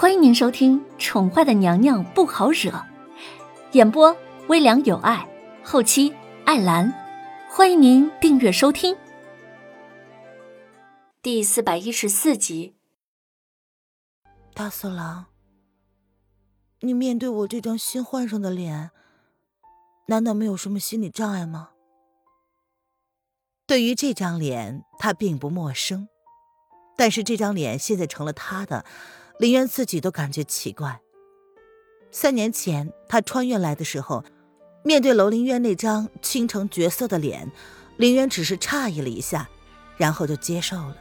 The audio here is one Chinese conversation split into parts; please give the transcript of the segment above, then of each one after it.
欢迎您收听《宠坏的娘娘不好惹》，演播微凉有爱，后期艾兰。欢迎您订阅收听。第四百一十四集。大色狼，你面对我这张新换上的脸，难道没有什么心理障碍吗？对于这张脸，他并不陌生，但是这张脸现在成了他的。林渊自己都感觉奇怪。三年前他穿越来的时候，面对楼林渊那张倾城绝色的脸，林渊只是诧异了一下，然后就接受了。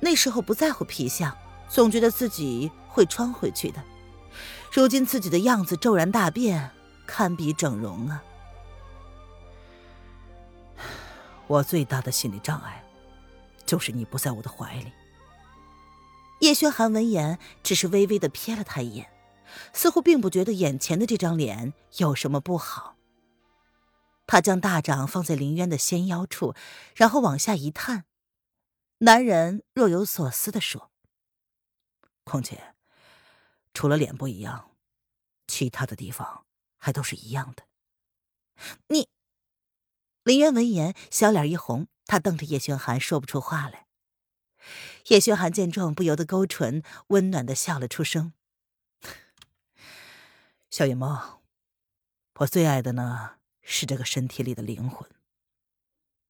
那时候不在乎皮相，总觉得自己会穿回去的。如今自己的样子骤然大变，堪比整容啊！我最大的心理障碍，就是你不在我的怀里。叶轩寒闻言，只是微微的瞥了他一眼，似乎并不觉得眼前的这张脸有什么不好。他将大掌放在林渊的纤腰处，然后往下一探，男人若有所思的说：“况且，除了脸不一样，其他的地方还都是一样的。”你，林渊闻言，小脸一红，他瞪着叶轩寒，说不出话来。叶轩寒见状，不由得勾唇，温暖的笑了出声：“ 小野猫，我最爱的呢是这个身体里的灵魂，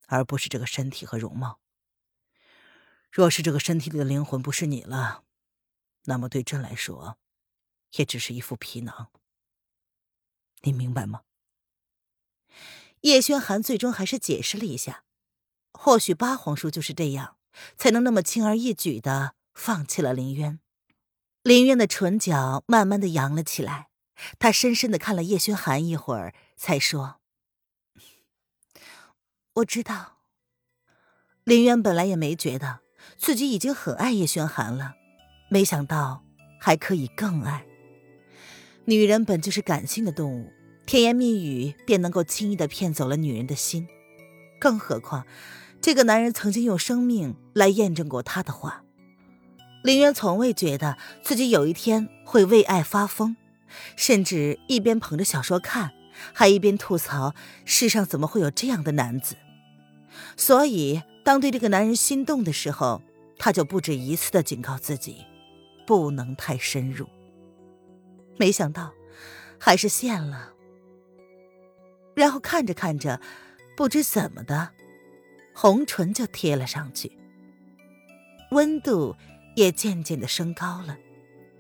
而不是这个身体和容貌。若是这个身体里的灵魂不是你了，那么对朕来说，也只是一副皮囊。你明白吗？”叶轩寒最终还是解释了一下：“或许八皇叔就是这样。”才能那么轻而易举的放弃了林渊。林渊的唇角慢慢的扬了起来，他深深的看了叶轩寒一会儿，才说：“我知道。”林渊本来也没觉得自己已经很爱叶轩寒了，没想到还可以更爱。女人本就是感性的动物，甜言蜜语便能够轻易的骗走了女人的心，更何况……这个男人曾经用生命来验证过他的话。林渊从未觉得自己有一天会为爱发疯，甚至一边捧着小说看，还一边吐槽世上怎么会有这样的男子。所以，当对这个男人心动的时候，他就不止一次的警告自己，不能太深入。没想到，还是陷了。然后看着看着，不知怎么的。红唇就贴了上去，温度也渐渐的升高了，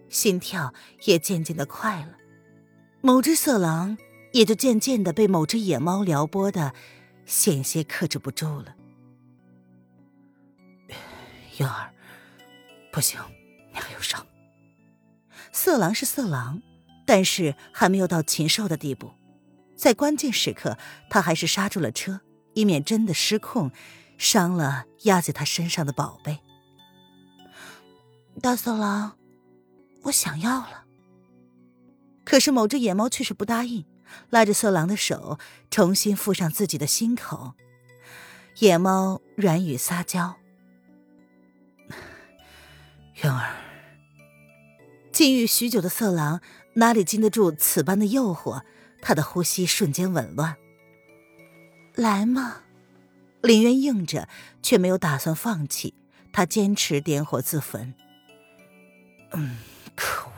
心跳也渐渐的快了，某只色狼也就渐渐的被某只野猫撩拨的险些克制不住了。云儿，不行，你还有伤。色狼是色狼，但是还没有到禽兽的地步，在关键时刻，他还是刹住了车。以免真的失控，伤了压在他身上的宝贝。大色狼，我想要了。可是某只野猫却是不答应，拉着色狼的手，重新附上自己的心口。野猫软语撒娇：“渊儿。”禁欲许久的色狼哪里经得住此般的诱惑？他的呼吸瞬间紊乱。来嘛，林渊应着，却没有打算放弃。他坚持点火自焚。嗯，可恶！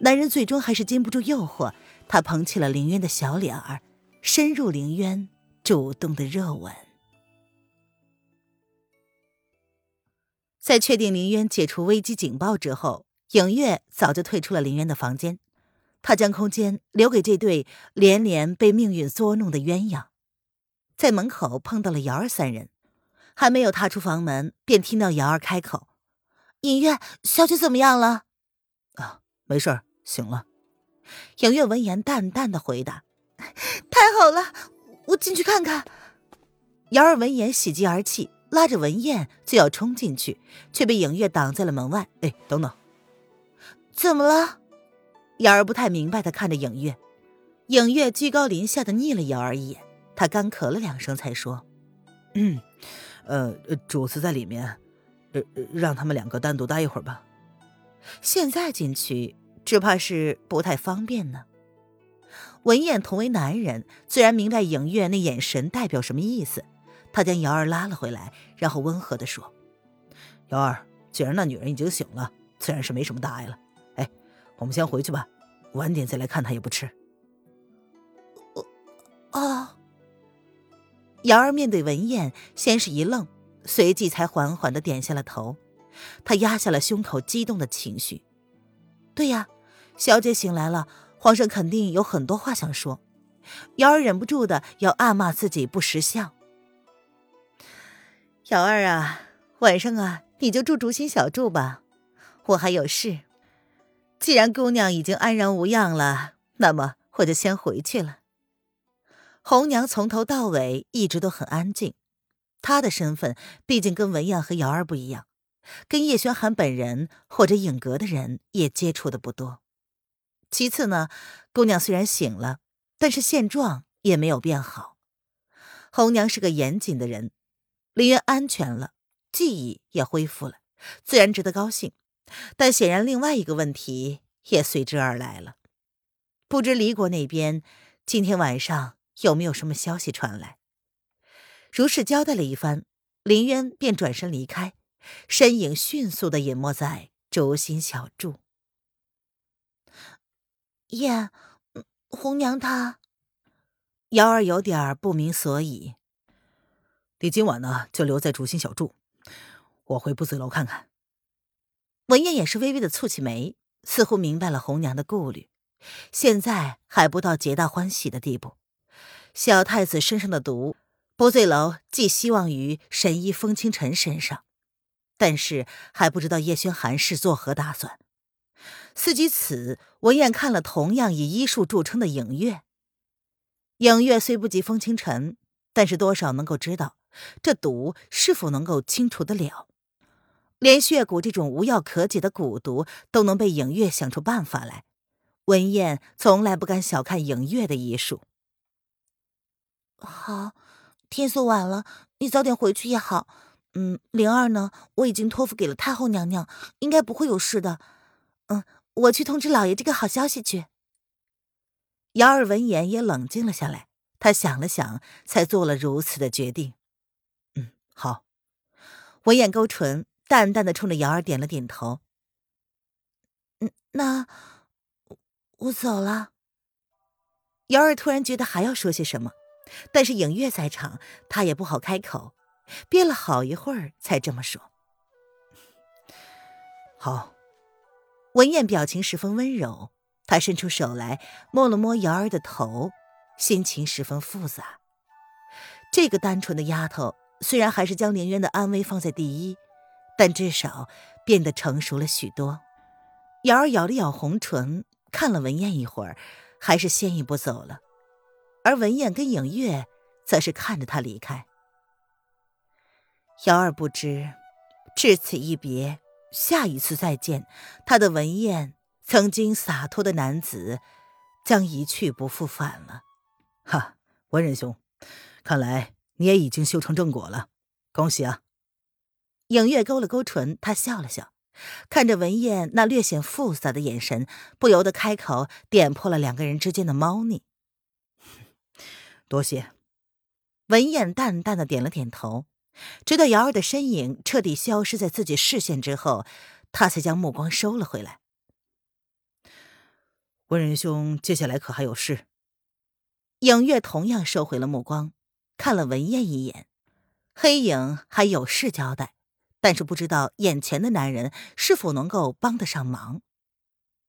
男人最终还是经不住诱惑，他捧起了林渊的小脸儿，深入林渊，主动的热吻。在确定林渊解除危机警报之后，影月早就退出了林渊的房间，他将空间留给这对连连被命运捉弄的鸳鸯。在门口碰到了瑶儿三人，还没有踏出房门，便听到瑶儿开口：“影月，小姐怎么样了？”“啊，没事，醒了。”影月闻言淡淡的回答：“ 太好了，我进去看看。”瑶儿闻言喜极而泣，拉着文燕就要冲进去，却被影月挡在了门外。“哎，等等，怎么了？”瑶儿不太明白的看着影月，影月居高临下的睨了瑶儿一眼。他干咳了两声，才说：“嗯，呃，主子在里面，呃，让他们两个单独待一会儿吧。”现在进去只怕是不太方便呢。文燕同为男人，自然明白影月那眼神代表什么意思。他将瑶儿拉了回来，然后温和地说：“瑶儿，既然那女人已经醒了，自然是没什么大碍了。哎，我们先回去吧，晚点再来看她也不迟。”啊。瑶儿面对文燕，先是一愣，随即才缓缓的点下了头。她压下了胸口激动的情绪。对呀，小姐醒来了，皇上肯定有很多话想说。瑶儿忍不住的要暗骂自己不识相。瑶儿啊，晚上啊，你就住竹心小筑吧，我还有事。既然姑娘已经安然无恙了，那么我就先回去了。红娘从头到尾一直都很安静，她的身份毕竟跟文燕和瑶儿不一样，跟叶轩寒本人或者影阁的人也接触的不多。其次呢，姑娘虽然醒了，但是现状也没有变好。红娘是个严谨的人，林渊安全了，记忆也恢复了，自然值得高兴。但显然，另外一个问题也随之而来了，不知离国那边今天晚上。有没有什么消息传来？如是交代了一番，林渊便转身离开，身影迅速的隐没在轴心小筑。燕，红娘她，瑶儿有点不明所以。你今晚呢，就留在竹心小筑，我回不子楼看看。文燕也是微微的蹙起眉，似乎明白了红娘的顾虑，现在还不到皆大欢喜的地步。小太子身上的毒，不醉楼寄希望于神医风清晨身上，但是还不知道叶轩寒是作何打算。思及此，文燕看了同样以医术著称的影月。影月虽不及风清晨，但是多少能够知道这毒是否能够清除得了。连血蛊这种无药可解的蛊毒都能被影月想出办法来，文燕从来不敢小看影月的医术。好，天色晚了，你早点回去也好。嗯，灵儿呢？我已经托付给了太后娘娘，应该不会有事的。嗯，我去通知老爷这个好消息去。瑶儿闻言也冷静了下来，他想了想，才做了如此的决定。嗯，好。文眼勾唇，淡淡的冲着瑶儿点了点头。嗯，那我走了。瑶儿突然觉得还要说些什么。但是影月在场，他也不好开口，憋了好一会儿才这么说：“好。”文燕表情十分温柔，她伸出手来摸了摸瑶儿的头，心情十分复杂。这个单纯的丫头，虽然还是将凌渊的安危放在第一，但至少变得成熟了许多。瑶儿咬了咬红唇，看了文燕一会儿，还是先一步走了。而文燕跟影月则是看着他离开。瑶儿不知，至此一别，下一次再见，他的文燕曾经洒脱的男子，将一去不复返了。哈，文仁兄，看来你也已经修成正果了，恭喜啊！影月勾了勾唇，他笑了笑，看着文燕那略显复杂的眼神，不由得开口点破了两个人之间的猫腻。多谢，文燕淡淡的点了点头，直到瑶儿的身影彻底消失在自己视线之后，他才将目光收了回来。温仁兄，接下来可还有事？影月同样收回了目光，看了文燕一眼。黑影还有事交代，但是不知道眼前的男人是否能够帮得上忙。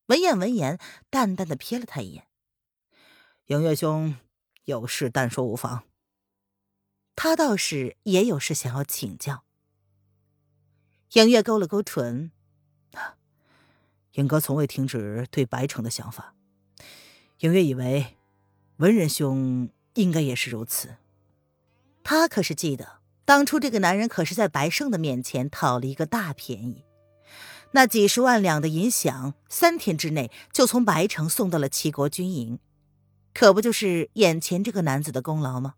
文燕闻言，淡淡的瞥了他一眼，影月兄。有事但说无妨。他倒是也有事想要请教。影月勾了勾唇，影哥从未停止对白城的想法。影月以为，文仁兄应该也是如此。他可是记得，当初这个男人可是在白胜的面前讨了一个大便宜，那几十万两的银饷，三天之内就从白城送到了齐国军营。可不就是眼前这个男子的功劳吗？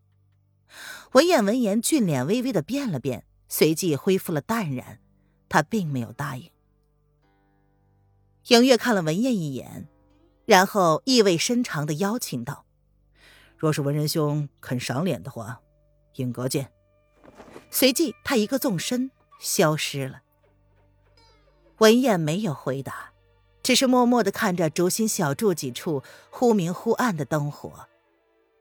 文彦闻言，俊脸微微的变了变，随即恢复了淡然。他并没有答应。影月看了文燕一眼，然后意味深长的邀请道：“若是文仁兄肯赏脸的话，影阁见。”随即他一个纵身消失了。文燕没有回答，只是默默的看着竹心小筑几处忽明忽暗的灯火，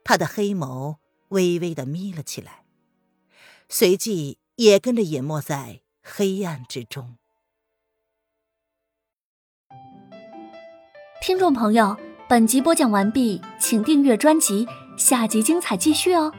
他的黑眸微微的眯了起来，随即也跟着隐没在黑暗之中。听众朋友，本集播讲完毕，请订阅专辑，下集精彩继续哦。